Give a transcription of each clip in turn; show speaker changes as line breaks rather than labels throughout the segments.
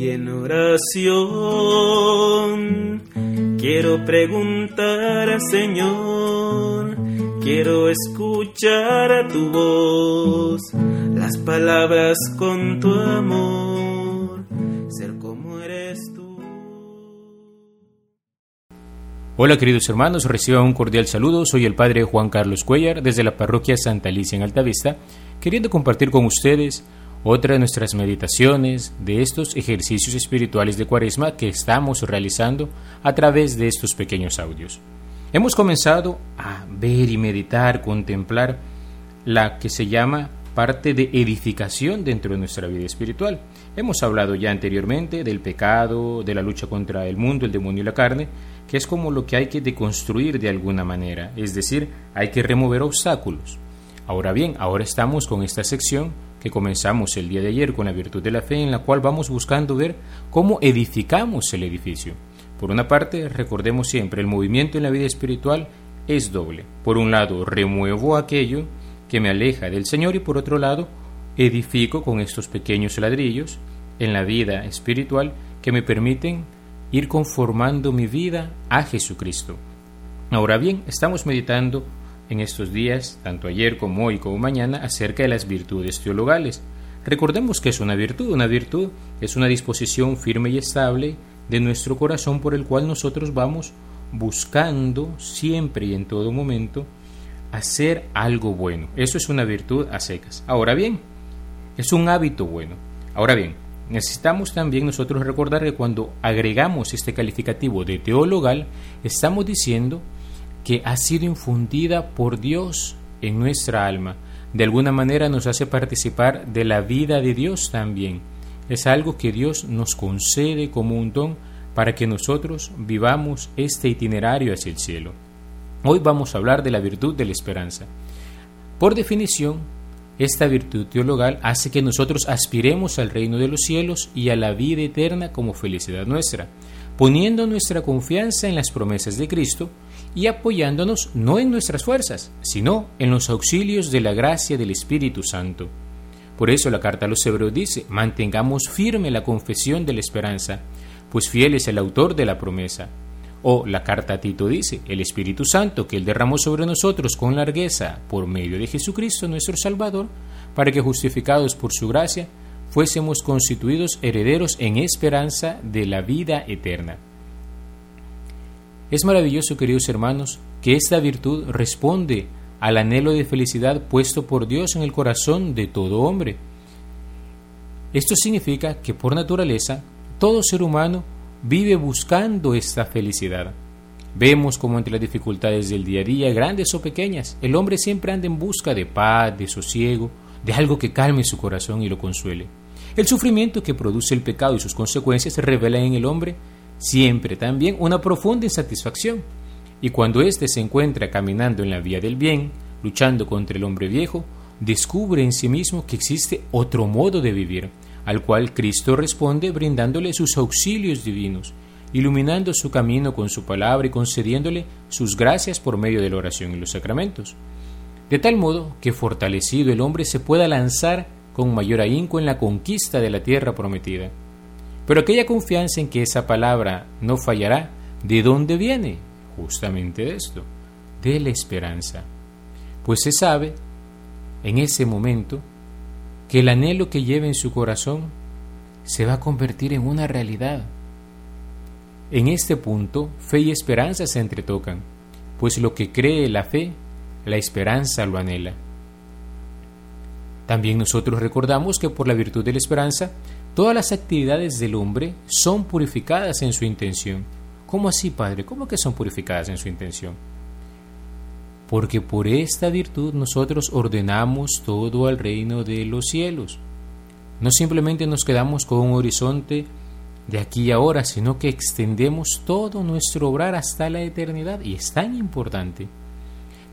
Hoy en oración quiero preguntar al Señor, quiero escuchar a tu voz, las palabras con tu amor, ser como eres tú.
Hola queridos hermanos, reciban un cordial saludo, soy el Padre Juan Carlos Cuellar desde la parroquia Santa Alicia en Altavista, queriendo compartir con ustedes otra de nuestras meditaciones de estos ejercicios espirituales de Cuaresma que estamos realizando a través de estos pequeños audios. Hemos comenzado a ver y meditar, contemplar la que se llama parte de edificación dentro de nuestra vida espiritual. Hemos hablado ya anteriormente del pecado, de la lucha contra el mundo, el demonio y la carne, que es como lo que hay que deconstruir de alguna manera, es decir, hay que remover obstáculos. Ahora bien, ahora estamos con esta sección que comenzamos el día de ayer con la virtud de la fe, en la cual vamos buscando ver cómo edificamos el edificio. Por una parte, recordemos siempre, el movimiento en la vida espiritual es doble. Por un lado, remuevo aquello que me aleja del Señor y por otro lado, edifico con estos pequeños ladrillos en la vida espiritual que me permiten ir conformando mi vida a Jesucristo. Ahora bien, estamos meditando en estos días, tanto ayer como hoy como mañana, acerca de las virtudes teologales. Recordemos que es una virtud. Una virtud es una disposición firme y estable de nuestro corazón por el cual nosotros vamos buscando siempre y en todo momento hacer algo bueno. Eso es una virtud a secas. Ahora bien, es un hábito bueno. Ahora bien, necesitamos también nosotros recordar que cuando agregamos este calificativo de teologal, estamos diciendo que ha sido infundida por Dios en nuestra alma. De alguna manera nos hace participar de la vida de Dios también. Es algo que Dios nos concede como un don para que nosotros vivamos este itinerario hacia el cielo. Hoy vamos a hablar de la virtud de la esperanza. Por definición, esta virtud teologal hace que nosotros aspiremos al reino de los cielos y a la vida eterna como felicidad nuestra, poniendo nuestra confianza en las promesas de Cristo, y apoyándonos no en nuestras fuerzas, sino en los auxilios de la gracia del Espíritu Santo. Por eso la carta a los Hebreos dice, mantengamos firme la confesión de la esperanza, pues fiel es el autor de la promesa. O la carta a Tito dice, el Espíritu Santo que Él derramó sobre nosotros con largueza por medio de Jesucristo nuestro Salvador, para que justificados por su gracia, fuésemos constituidos herederos en esperanza de la vida eterna. Es maravilloso, queridos hermanos, que esta virtud responde al anhelo de felicidad puesto por Dios en el corazón de todo hombre. Esto significa que por naturaleza todo ser humano vive buscando esta felicidad. Vemos como entre las dificultades del día a día, grandes o pequeñas, el hombre siempre anda en busca de paz, de sosiego, de algo que calme su corazón y lo consuele. El sufrimiento que produce el pecado y sus consecuencias se revelan en el hombre siempre también una profunda insatisfacción. Y cuando éste se encuentra caminando en la vía del bien, luchando contra el hombre viejo, descubre en sí mismo que existe otro modo de vivir, al cual Cristo responde brindándole sus auxilios divinos, iluminando su camino con su palabra y concediéndole sus gracias por medio de la oración y los sacramentos. De tal modo que fortalecido el hombre se pueda lanzar con mayor ahínco en la conquista de la tierra prometida. Pero aquella confianza en que esa palabra no fallará, ¿de dónde viene? Justamente de esto, de la esperanza. Pues se sabe en ese momento que el anhelo que lleva en su corazón se va a convertir en una realidad. En este punto, fe y esperanza se entretocan, pues lo que cree la fe, la esperanza lo anhela. También nosotros recordamos que por la virtud de la esperanza Todas las actividades del hombre son purificadas en su intención. ¿Cómo así, Padre? ¿Cómo que son purificadas en su intención? Porque por esta virtud nosotros ordenamos todo al reino de los cielos. No simplemente nos quedamos con un horizonte de aquí y ahora, sino que extendemos todo nuestro obrar hasta la eternidad y es tan importante.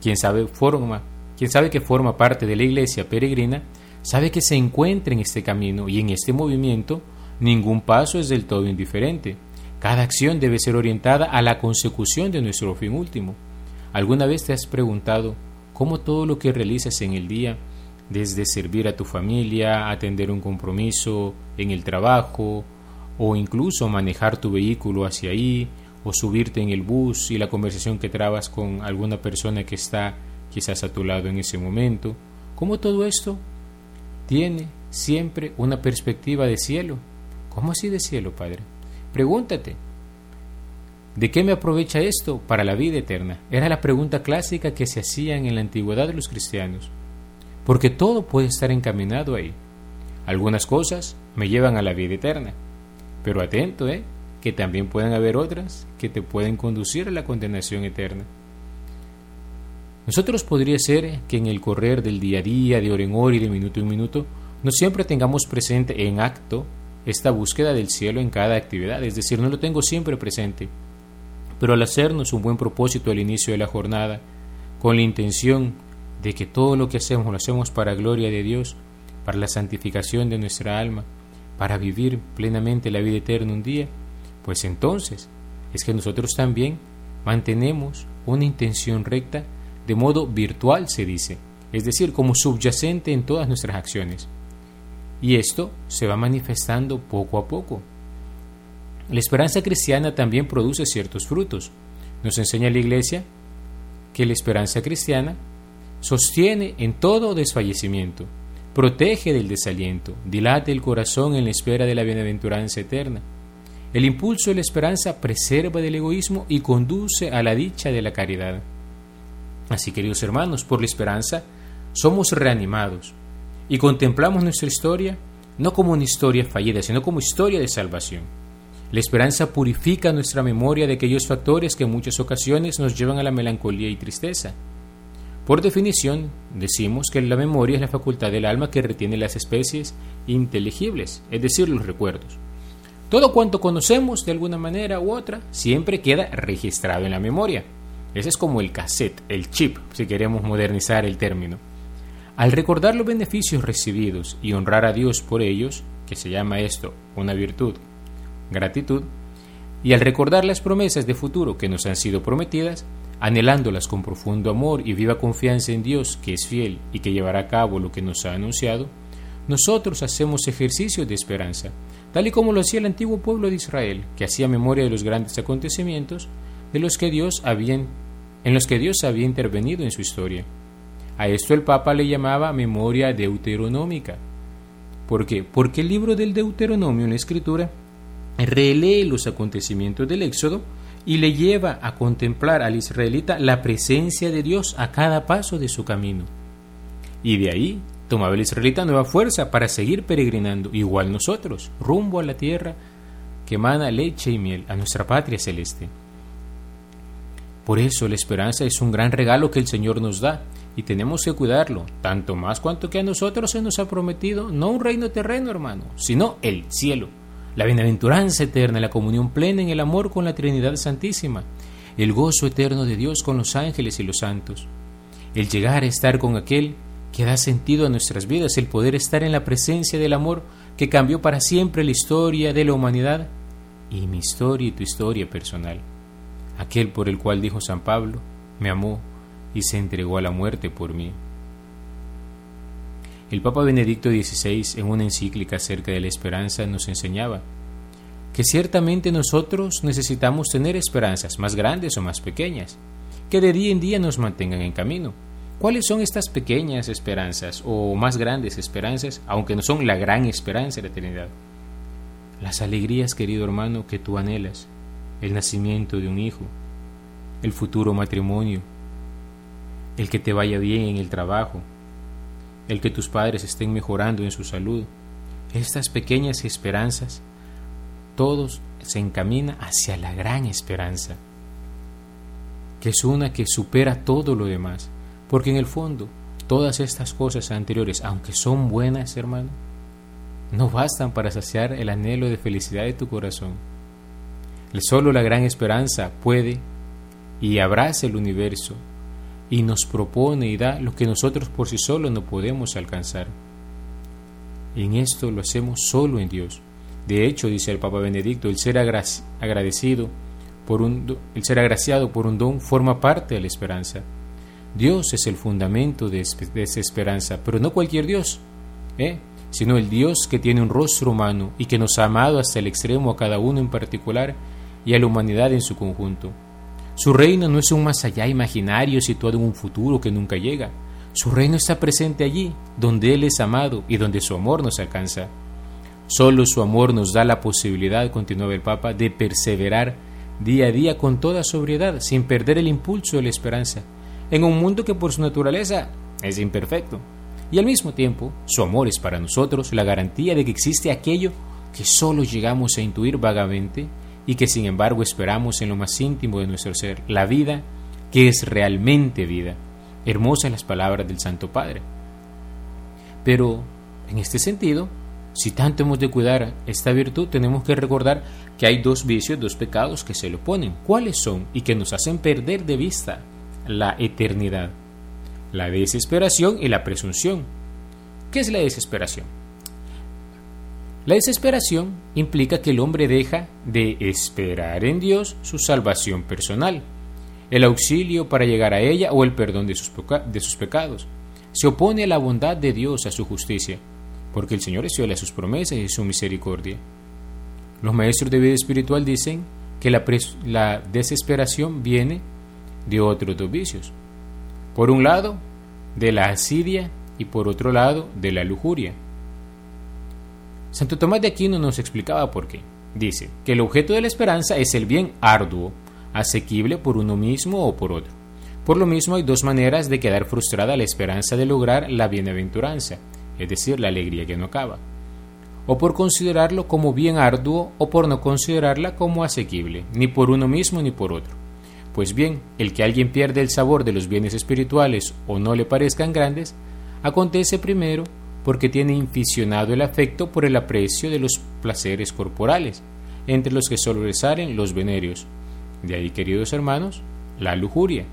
Quien sabe forma, quien sabe que forma parte de la iglesia peregrina, sabe que se encuentra en este camino y en este movimiento, ningún paso es del todo indiferente. Cada acción debe ser orientada a la consecución de nuestro fin último. ¿Alguna vez te has preguntado cómo todo lo que realizas en el día, desde servir a tu familia, atender un compromiso en el trabajo o incluso manejar tu vehículo hacia ahí, o subirte en el bus y la conversación que trabas con alguna persona que está quizás a tu lado en ese momento, como todo esto tiene siempre una perspectiva de cielo. ¿Cómo así de cielo, Padre? Pregúntate, ¿de qué me aprovecha esto para la vida eterna? Era la pregunta clásica que se hacían en la antigüedad los cristianos, porque todo puede estar encaminado ahí. Algunas cosas me llevan a la vida eterna, pero atento, ¿eh? que también pueden haber otras que te pueden conducir a la condenación eterna. Nosotros podría ser que en el correr del día a día, de hora en hora y de minuto en minuto, no siempre tengamos presente en acto esta búsqueda del cielo en cada actividad, es decir, no lo tengo siempre presente. Pero al hacernos un buen propósito al inicio de la jornada, con la intención de que todo lo que hacemos lo hacemos para gloria de Dios, para la santificación de nuestra alma, para vivir plenamente la vida eterna un día, pues entonces es que nosotros también mantenemos una intención recta de modo virtual, se dice, es decir, como subyacente en todas nuestras acciones. Y esto se va manifestando poco a poco. La esperanza cristiana también produce ciertos frutos. Nos enseña la Iglesia que la esperanza cristiana sostiene en todo desfallecimiento, protege del desaliento, dilate el corazón en la espera de la bienaventuranza eterna, el impulso de la esperanza preserva del egoísmo y conduce a la dicha de la caridad. Así, queridos hermanos, por la esperanza somos reanimados y contemplamos nuestra historia no como una historia fallida, sino como historia de salvación. La esperanza purifica nuestra memoria de aquellos factores que en muchas ocasiones nos llevan a la melancolía y tristeza. Por definición, decimos que la memoria es la facultad del alma que retiene las especies inteligibles, es decir, los recuerdos. Todo cuanto conocemos de alguna manera u otra siempre queda registrado en la memoria. Ese es como el cassette, el chip, si queremos modernizar el término. Al recordar los beneficios recibidos y honrar a Dios por ellos, que se llama esto una virtud, gratitud, y al recordar las promesas de futuro que nos han sido prometidas, anhelándolas con profundo amor y viva confianza en Dios, que es fiel y que llevará a cabo lo que nos ha anunciado, nosotros hacemos ejercicio de esperanza, tal y como lo hacía el antiguo pueblo de Israel, que hacía memoria de los grandes acontecimientos de los que Dios en los que Dios había intervenido en su historia. A esto el Papa le llamaba memoria deuteronómica. ¿Por qué? Porque el libro del Deuteronomio en la Escritura relee los acontecimientos del Éxodo y le lleva a contemplar al israelita la presencia de Dios a cada paso de su camino. Y de ahí tomaba el israelita nueva fuerza para seguir peregrinando, igual nosotros, rumbo a la tierra que emana leche y miel, a nuestra patria celeste. Por eso la esperanza es un gran regalo que el Señor nos da y tenemos que cuidarlo, tanto más cuanto que a nosotros se nos ha prometido no un reino terreno, hermano, sino el cielo, la bienaventuranza eterna, la comunión plena en el amor con la Trinidad Santísima, el gozo eterno de Dios con los ángeles y los santos, el llegar a estar con aquel que da sentido a nuestras vidas, el poder estar en la presencia del amor que cambió para siempre la historia de la humanidad y mi historia y tu historia personal. Aquel por el cual dijo San Pablo, me amó y se entregó a la muerte por mí. El Papa Benedicto XVI, en una encíclica acerca de la esperanza, nos enseñaba que ciertamente nosotros necesitamos tener esperanzas más grandes o más pequeñas, que de día en día nos mantengan en camino ¿Cuáles son estas pequeñas esperanzas o más grandes esperanzas, aunque no son la gran esperanza de la eternidad? Las alegrías, querido hermano, que tú anhelas, el nacimiento de un hijo, el futuro matrimonio, el que te vaya bien en el trabajo, el que tus padres estén mejorando en su salud. Estas pequeñas esperanzas, todos se encamina hacia la gran esperanza, que es una que supera todo lo demás porque en el fondo, todas estas cosas anteriores, aunque son buenas, hermano, no bastan para saciar el anhelo de felicidad de tu corazón. Solo la gran esperanza puede y abraza el universo y nos propone y da lo que nosotros por sí solos no podemos alcanzar. En esto lo hacemos solo en Dios. De hecho, dice el Papa Benedicto, el ser agradecido por un, el ser agraciado por un don forma parte de la esperanza. Dios es el fundamento de, esa esperanza, pero no cualquier Dios, ¿eh? sino el Dios que tiene un rostro humano y que nos ha amado hasta el extremo a cada uno en particular y a la humanidad en su conjunto. Su reino no es un más allá imaginario situado en un futuro que nunca llega. Su reino está presente allí, donde Él es amado y donde su amor nos alcanza. Solo su amor nos da la posibilidad, continuaba el Papa, de perseverar día a día con toda sobriedad, sin perder el impulso de la esperanza, en un mundo que por su naturaleza es imperfecto. Y al mismo tiempo, su amor es para nosotros la garantía de que existe aquello que solo llegamos a intuir vagamente y que sin embargo esperamos en lo más íntimo de nuestro ser, la vida que es realmente vida. Hermosas las palabras del Santo Padre. Pero, en este sentido, si tanto hemos de cuidar esta virtud, tenemos que recordar que hay dos vicios, dos pecados que se le oponen. ¿Cuáles son? Y que nos hacen perder de vista la eternidad. La desesperación y la presunción. ¿Qué es la desesperación? La desesperación implica que el hombre deja de esperar en Dios su salvación personal, el auxilio para llegar a ella o el perdón de sus, pecados. Se opone a la bondad de Dios, a su justicia, porque el Señor es fiel a sus promesas y su misericordia. Los maestros de vida espiritual dicen que la, la desesperación viene de otros dos vicios. Por un lado, de la asidia y por otro lado, de la lujuria. Santo Tomás de Aquino nos explicaba por qué. Dice que el objeto de la esperanza es el bien arduo, asequible por uno mismo o por otro. Por lo mismo hay dos maneras de quedar frustrada la esperanza de lograr la bienaventuranza, es decir, la alegría que no acaba, o por considerarlo como bien arduo o por no considerarla como asequible, ni por uno mismo ni por otro. Pues bien, el que alguien pierde el sabor de los bienes espirituales o no le parezcan grandes, acontece primero porque tiene inficionado el afecto por el aprecio de los placeres corporales, entre los que sobresalen los venerios. De ahí, queridos hermanos, la lujuria.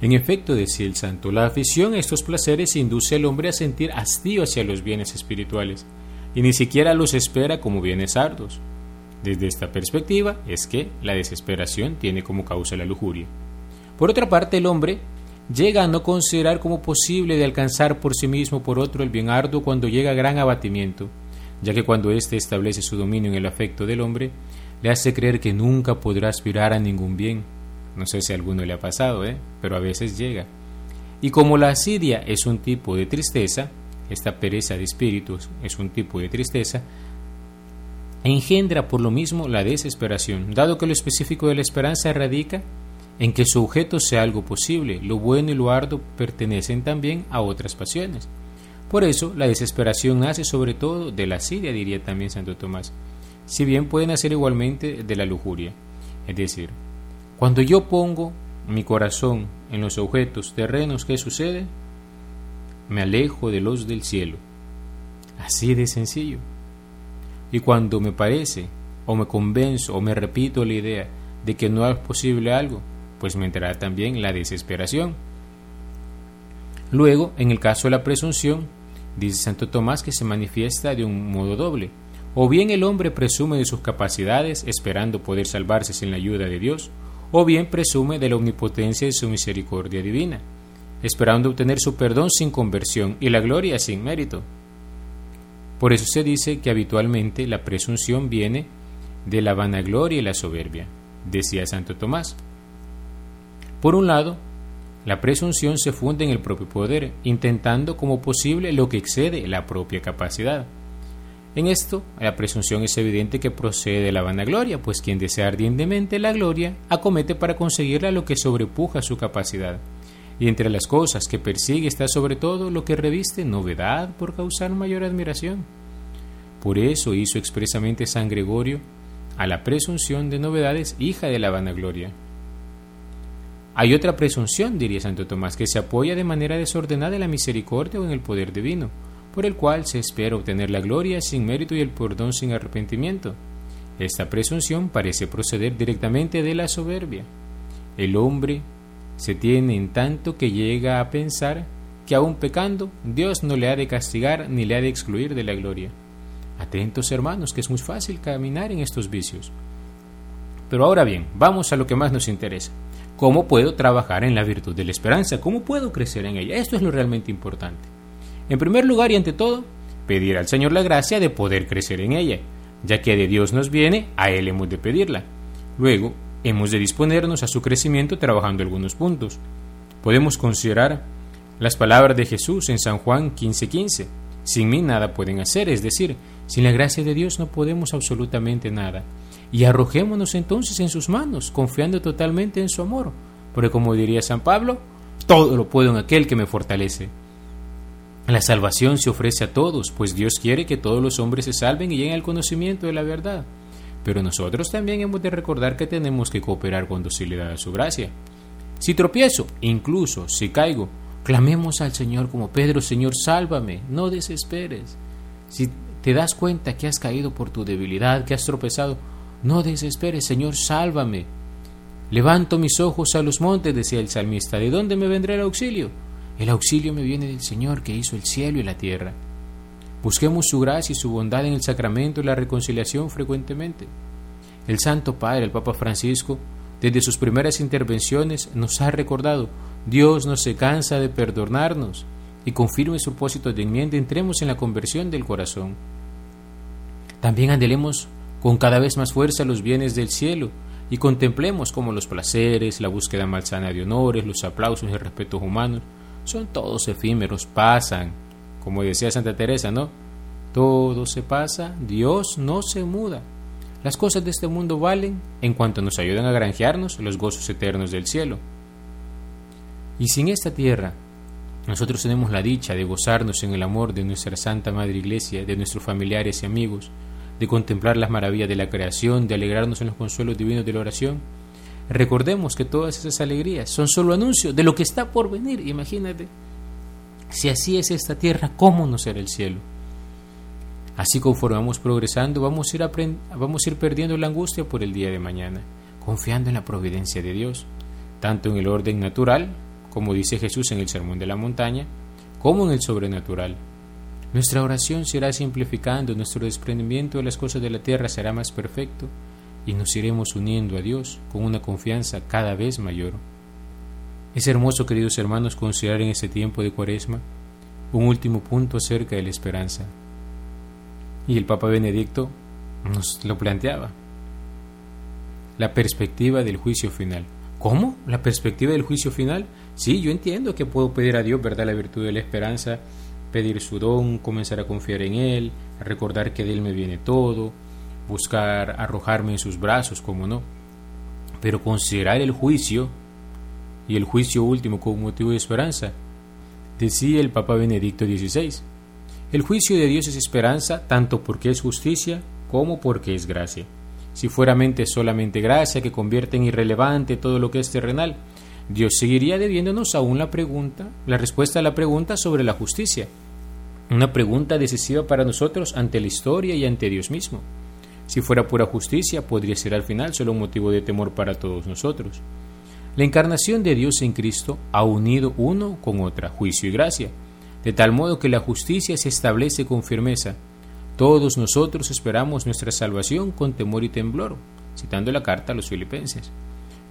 En efecto, decía el santo, la afición a estos placeres induce al hombre a sentir hastío hacia los bienes espirituales, y ni siquiera los espera como bienes arduos. Desde esta perspectiva es que la desesperación tiene como causa la lujuria. Por otra parte, el hombre llega a no considerar como posible de alcanzar por sí mismo por otro el bien arduo cuando llega a gran abatimiento, ya que cuando éste establece su dominio en el afecto del hombre, le hace creer que nunca podrá aspirar a ningún bien. No sé si a alguno le ha pasado, ¿eh? pero a veces llega. Y como la asidia es un tipo de tristeza, esta pereza de espíritus es un tipo de tristeza, engendra por lo mismo la desesperación, dado que lo específico de la esperanza radica en que su objeto sea algo posible, lo bueno y lo arduo pertenecen también a otras pasiones. Por eso, la desesperación nace sobre todo de la asidia, diría también Santo Tomás, si bien puede nacer igualmente de la lujuria. Es decir, cuando yo pongo mi corazón en los objetos terrenos, ¿qué sucede? Me alejo de los del cielo. Así de sencillo. Y cuando me parece, o me convenzo, o me repito la idea de que no es posible algo, pues me entrará también la desesperación. Luego, en el caso de la presunción, dice Santo Tomás que se manifiesta de un modo doble. O bien el hombre presume de sus capacidades esperando poder salvarse sin la ayuda de Dios, o bien presume de la omnipotencia de su misericordia divina, esperando obtener su perdón sin conversión y la gloria sin mérito. Por eso se dice que habitualmente la presunción viene de la vanagloria y la soberbia, decía Santo Tomás. Por un lado, la presunción se funde en el propio poder, intentando como posible lo que excede la propia capacidad. En esto, la presunción es evidente que procede de la vanagloria, pues quien desea ardientemente la gloria acomete para conseguirla lo que sobrepuja su capacidad. Y entre las cosas que persigue está sobre todo lo que reviste novedad por causar mayor admiración. Por eso hizo expresamente San Gregorio a la presunción de novedades hija de la vanagloria. Hay otra presunción, diría Santo Tomás, que se apoya de manera desordenada en la misericordia o en el poder divino, por el cual se espera obtener la gloria sin mérito y el perdón sin arrepentimiento. Esta presunción parece proceder directamente de la soberbia. El hombre se tiene en tanto que llega a pensar que aun pecando, Dios no le ha de castigar ni le ha de excluir de la gloria. Atentos hermanos, que es muy fácil caminar en estos vicios. Pero ahora bien, vamos a lo que más nos interesa. ¿Cómo puedo trabajar en la virtud de la esperanza? ¿Cómo puedo crecer en ella? Esto es lo realmente importante. En primer lugar y ante todo, pedir al Señor la gracia de poder crecer en ella, ya que de Dios nos viene, a Él hemos de pedirla. Luego, hemos de disponernos a su crecimiento trabajando algunos puntos. Podemos considerar las palabras de Jesús en San Juan 15:15. Sin mí nada pueden hacer, es decir, sin la gracia de Dios no podemos absolutamente nada. Y arrojémonos entonces en sus manos, confiando totalmente en su amor, porque como diría San Pablo, todo lo puedo en aquel que me fortalece. La salvación se ofrece a todos, pues Dios quiere que todos los hombres se salven y lleguen al conocimiento de la verdad. Pero nosotros también hemos de recordar que tenemos que cooperar con docilidad a su gracia. Si tropiezo, incluso si caigo, clamemos al Señor como Pedro, Señor, sálvame, no desesperes. Si te das cuenta que has caído por tu debilidad, que has tropezado, no desesperes, Señor, sálvame. Levanto mis ojos a los montes, decía el salmista, ¿de dónde me vendrá el auxilio? El auxilio me viene del Señor que hizo el cielo y la tierra. Busquemos su gracia y su bondad en el sacramento y la reconciliación frecuentemente. El Santo Padre, el Papa Francisco, desde sus primeras intervenciones nos ha recordado, Dios no se cansa de perdonarnos y con firme propósito de enmienda entremos en la conversión del corazón. También andelemos con cada vez más fuerza los bienes del cielo y contemplemos como los placeres, la búsqueda malsana de honores, los aplausos y respetos humanos son todos efímeros, pasan. Como decía Santa Teresa, ¿no? Todo se pasa, Dios no se muda. Las cosas de este mundo valen en cuanto nos ayudan a granjearnos los gozos eternos del cielo. Y si en esta tierra nosotros tenemos la dicha de gozarnos en el amor de nuestra Santa Madre Iglesia, de nuestros familiares y amigos, de contemplar las maravillas de la creación, de alegrarnos en los consuelos divinos de la oración, Recordemos que todas esas alegrías son solo anuncios de lo que está por venir. Imagínate, si así es esta tierra, ¿cómo no será el cielo? Así conforme vamos progresando, vamos a, ir vamos a ir perdiendo la angustia por el día de mañana, confiando en la providencia de Dios, tanto en el orden natural, como dice Jesús en el Sermón de la Montaña, como en el sobrenatural. Nuestra oración se irá simplificando, nuestro desprendimiento de las cosas de la tierra será más perfecto, y nos iremos uniendo a Dios con una confianza cada vez mayor. Es hermoso, queridos hermanos, considerar en este tiempo de Cuaresma un último punto acerca de la esperanza. Y el Papa Benedicto nos lo planteaba. La perspectiva del juicio final. ¿Cómo? ¿La perspectiva del juicio final? Sí, yo entiendo que puedo pedir a Dios, ¿verdad?, la virtud de la esperanza, pedir su don, comenzar a confiar en Él, recordar que de Él me viene todo, buscar arrojarme en sus brazos, como no, pero considerar el juicio y el juicio último como motivo de esperanza. Decía el Papa Benedicto XVI, el juicio de Dios es esperanza tanto porque es justicia como porque es gracia. Si fuera mente solamente gracia que convierte en irrelevante todo lo que es terrenal, Dios seguiría debiéndonos aún la pregunta, la respuesta a la pregunta sobre la justicia, una pregunta decisiva para nosotros ante la historia y ante Dios mismo. Si fuera pura justicia, podría ser al final solo un motivo de temor para todos nosotros. La encarnación de Dios en Cristo ha unido uno con otra, juicio y gracia, de tal modo que la justicia se establece con firmeza. Todos nosotros esperamos nuestra salvación con temor y temblor, citando la carta a los filipenses.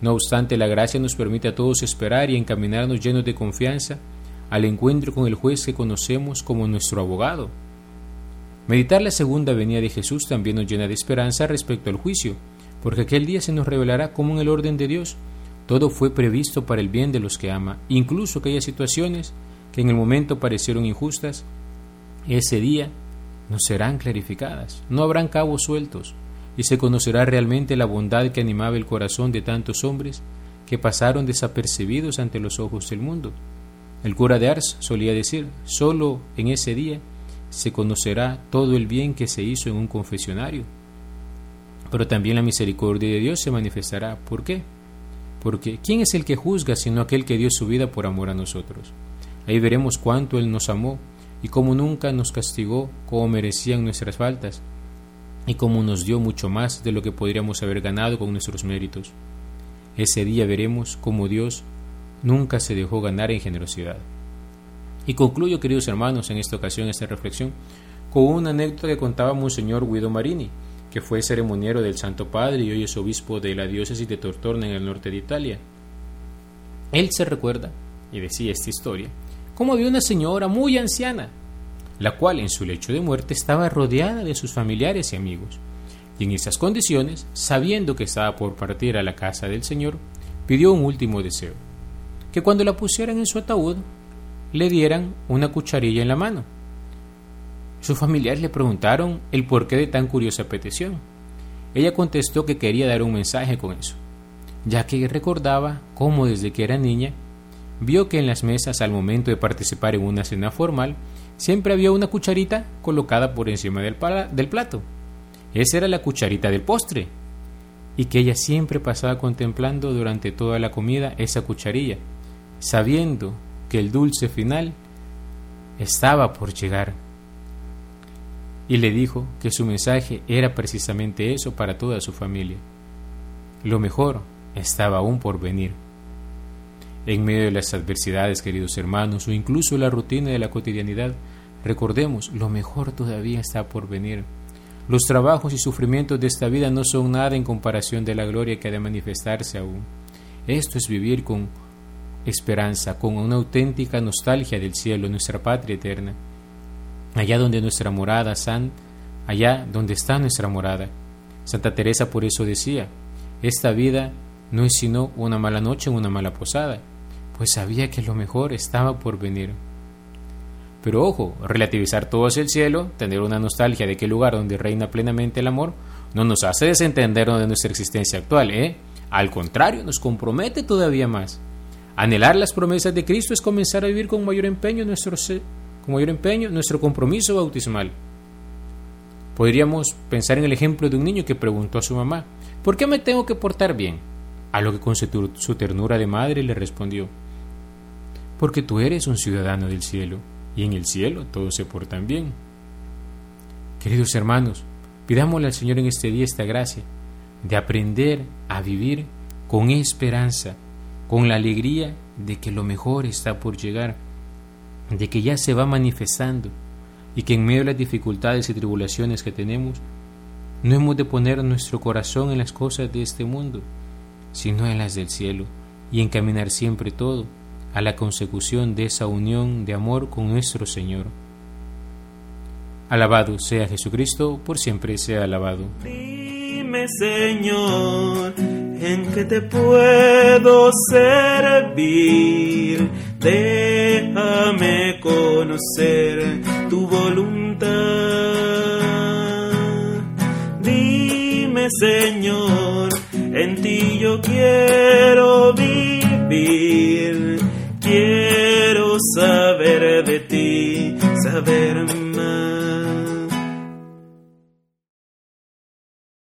No obstante, la gracia nos permite a todos esperar y encaminarnos llenos de confianza al encuentro con el juez que conocemos como nuestro abogado, Meditar la segunda venida de Jesús también nos llena de esperanza respecto al juicio, porque aquel día se nos revelará cómo en el orden de Dios. Todo fue previsto para el bien de los que ama, incluso aquellas situaciones que en el momento parecieron injustas, ese día nos serán clarificadas, no habrán cabos sueltos, y se conocerá realmente la bondad que animaba el corazón de tantos hombres que pasaron desapercibidos ante los ojos del mundo. El cura de Ars solía decir, solo en ese día se conocerá todo el bien que se hizo en un confesionario. Pero también la misericordia de Dios se manifestará. ¿Por qué? Porque ¿quién es el que juzga sino aquel que dio su vida por amor a nosotros? Ahí veremos cuánto Él nos amó y cómo nunca nos castigó como merecían nuestras faltas y cómo nos dio mucho más de lo que podríamos haber ganado con nuestros méritos. Ese día veremos cómo Dios nunca se dejó ganar en generosidad. Y concluyo, queridos hermanos, en esta ocasión, esta reflexión, con una anécdota que contaba Monseñor Guido Marini, que fue ceremoniero del Santo Padre y hoy es obispo de la diócesis de Tortona en el norte de Italia. Él se recuerda, y decía esta historia, cómo había una señora muy anciana, la cual en su lecho de muerte estaba rodeada de sus familiares y amigos. Y en esas condiciones, sabiendo que estaba por partir a la casa del Señor, pidió un último deseo, que cuando la pusieran en su ataúd, le dieran una cucharilla en la mano. Sus familiares le preguntaron el porqué de tan curiosa petición. Ella contestó que quería dar un mensaje con eso, ya que recordaba cómo desde que era niña vio que en las mesas al momento de participar en una cena formal siempre había una cucharita colocada por encima del, del plato. Esa era la cucharita del postre, y que ella siempre pasaba contemplando durante toda la comida esa cucharilla, sabiendo que el dulce final estaba por llegar. Y le dijo que su mensaje era precisamente eso para toda su familia. Lo mejor estaba aún por venir. En medio de las adversidades, queridos hermanos, o incluso la rutina de la cotidianidad, recordemos, lo mejor todavía está por venir. Los trabajos y sufrimientos de esta vida no son nada en comparación de la gloria que ha de manifestarse aún. Esto es vivir con esperanza, con una auténtica nostalgia del cielo, nuestra patria eterna. Allá donde nuestra morada, San, allá donde está nuestra morada. Santa Teresa por eso decía, esta vida no es sino una mala noche en una mala posada, pues sabía que lo mejor estaba por venir. Pero ojo, relativizar todo hacia el cielo, tener una nostalgia de aquel lugar donde reina plenamente el amor, no nos hace desentendernos de nuestra existencia actual, ¿eh? Al contrario, nos compromete todavía más. Anhelar las promesas de Cristo es comenzar a vivir con mayor empeño nuestro, con mayor empeño nuestro compromiso bautismal. Podríamos pensar en el ejemplo de un niño que preguntó a su mamá, ¿por qué me tengo que portar bien? A lo que con su ternura de madre le respondió, porque tú eres un ciudadano del cielo, y en el cielo todos se portan bien. Queridos hermanos, pidámosle al Señor en este día esta gracia de aprender a vivir con esperanza, con la alegría de que lo mejor está por llegar, de que ya se va manifestando y que en medio de las dificultades y tribulaciones que tenemos, no hemos de poner nuestro corazón en las cosas de este mundo, sino en las del cielo, y encaminar siempre todo a la consecución de esa unión de amor con nuestro Señor. Alabado sea Jesucristo, por siempre sea alabado.
Dime, Señor, en que te puedo servir. Déjame conocer tu voluntad. Dime, Señor, en ti yo quiero vivir. Saber de ti, saber